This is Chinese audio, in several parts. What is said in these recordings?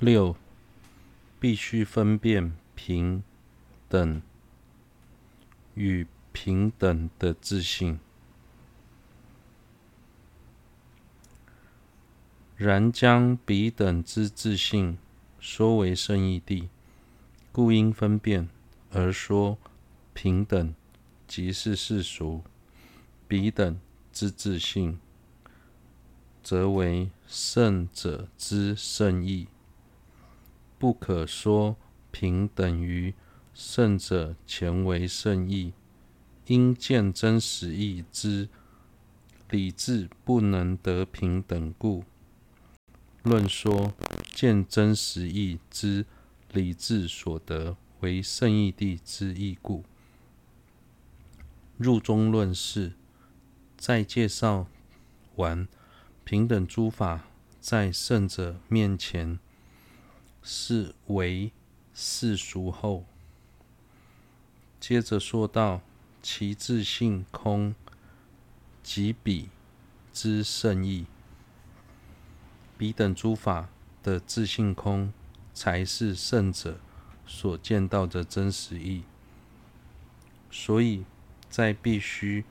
六，必须分辨平等与平等的自性。然将彼等之自性说为胜义地，故应分辨而说平等，即是世俗；彼等之自性，则为圣者之胜义。不可说平等于圣者前为圣意，因见真实义之理智不能得平等故。论说见真实义之理智所得为圣意地之义故。入中论释在介绍完平等诸法在圣者面前是为世俗后，接着说道其自性空即彼之胜义。彼等诸法的自性空，才是圣者所见到的真实意。所以，在必须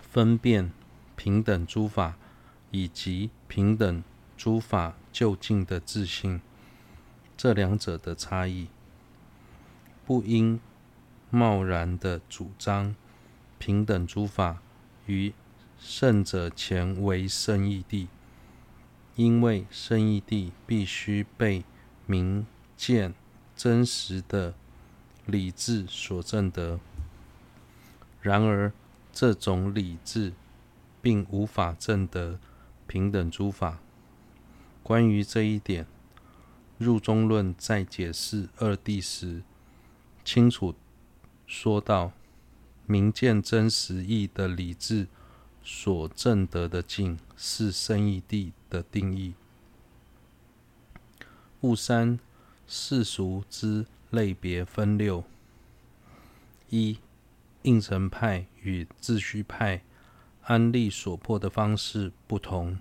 分辨平等诸法以及平等诸法究竟的自信这两者的差异，不应贸然的主张平等诸法于圣者前为胜义地。因为胜义地必须被明见真实的理智所证得，然而这种理智并无法证得平等诸法。关于这一点，入中论在解释二谛时，清楚说道：明见真实义的理智所证得的境，是生义谛。的定义。戊三世俗之类别分六：一、应成派与自续派安立所破的方式不同，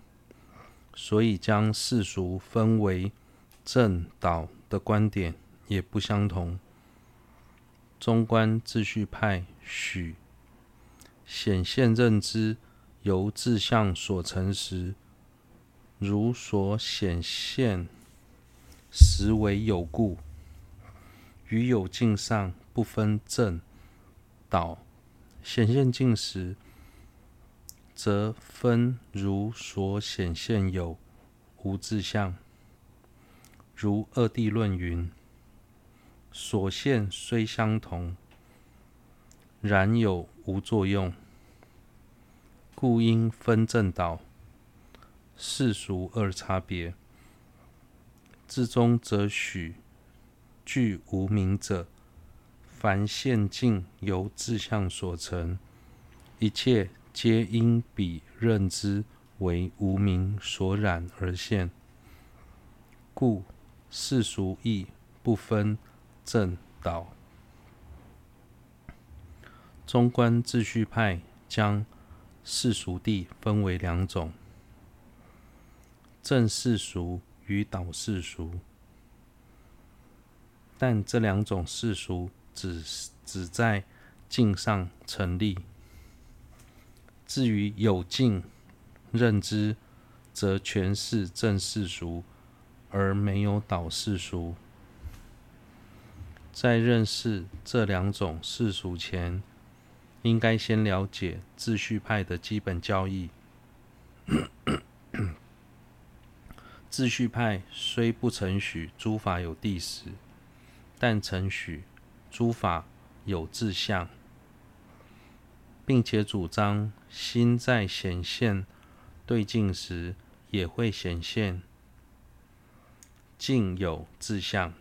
所以将世俗分为正倒的观点也不相同。中观自续派许显现认知由自相所成时，如所显现实为有故，于有境上不分正倒；显现境时，则分如所显现有无自相。如二谛论云：所现虽相同，然有无作用，故应分正道。世俗二差别，至中则许具无明者，凡现境由自相所成，一切皆因彼认知为无明所染而现，故世俗亦不分正倒。中观自续派将世俗地分为两种。正世俗与倒世俗，但这两种世俗只只在境上成立。至于有境认知，则全是正世俗，而没有倒世俗。在认识这两种世俗前，应该先了解秩序派的基本教义。秩序派虽不承许诸法有谛实，但承许诸法有自相，并且主张心在显现对境时，也会显现境有自相。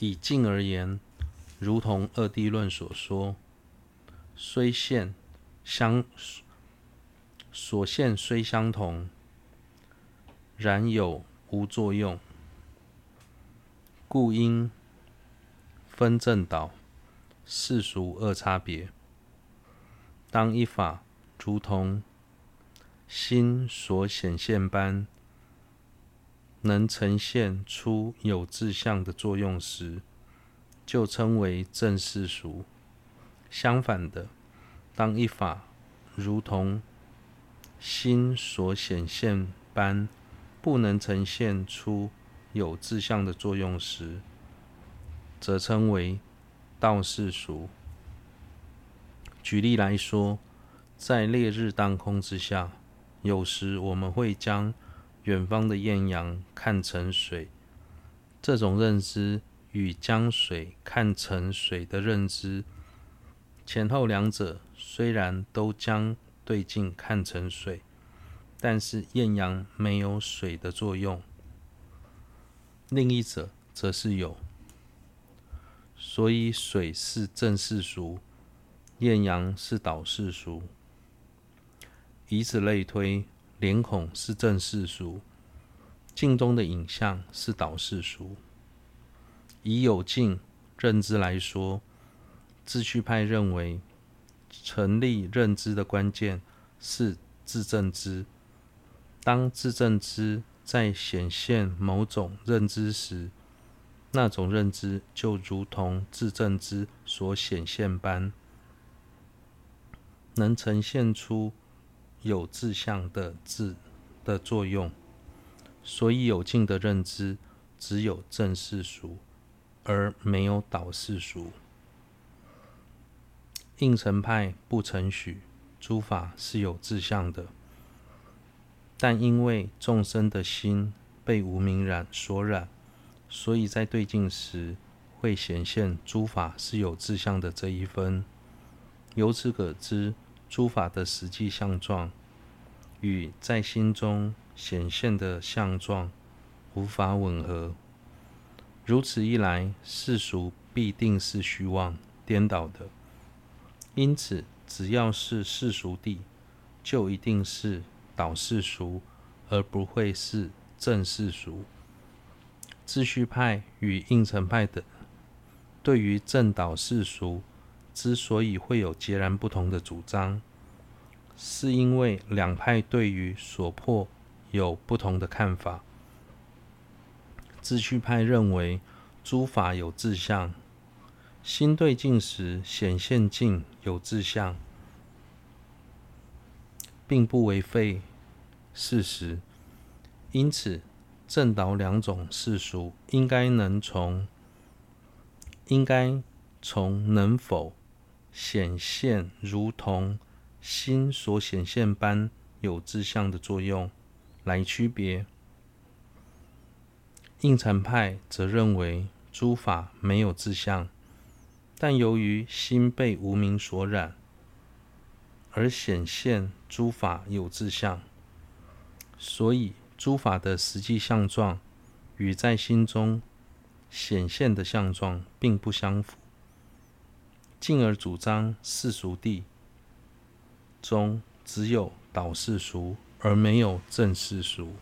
以境而言，如同二谛论所说，虽现相所现虽相同。然有无作用，故应分正倒、世俗二差别。当一法如同心所显现般，能呈现出有自相的作用时，就称为正世俗。相反的，当一法如同心所显现般，不能呈现出有自相的作用时，则称为道世俗。举例来说，在烈日当空之下，有时我们会将远方的艳阳看成水，这种认知与将水看成水的认知，前后两者虽然都将对镜看成水，但是艳阳没有水的作用，另一者则是有，所以水是正世俗，艳阳是倒世俗。以此类推，脸孔是正世俗，镜中的影像是倒世俗。以有境认知来说，秩序派认为，成立认知的关键是自证知。当自证知在显现某种认知时，那种认知就如同自证知所显现般，能呈现出。有自相的志的作用，所以有境的认知只有正世俗，而没有倒世俗。应成派不承许诸法是有自相的，但因为众生的心被无明染所染，所以在对境时会显现诸法是有自相的这一分。由此可知。诸法的实际相状与在心中显现的相状无法吻合，如此一来，世俗必定是虚妄颠倒的。因此，只要是世俗地，就一定是导世俗，而不会是正世俗。自序派与应成派的对于正导世俗。之所以会有截然不同的主张，是因为两派对于所破有不同的看法。自序派认为诸法有自相，心对境时显现境有自相，并不违背事实。因此，正倒两种世俗，应该能从应该从能否。显现如同心所显现般有自相的作用来区别。应禅派则认为诸法没有自相，但由于心被无明所染，而显现诸法有自相，所以诸法的实际相状与在心中显现的相状并不相符。进而主张世俗地中只有导世俗，而没有正世俗。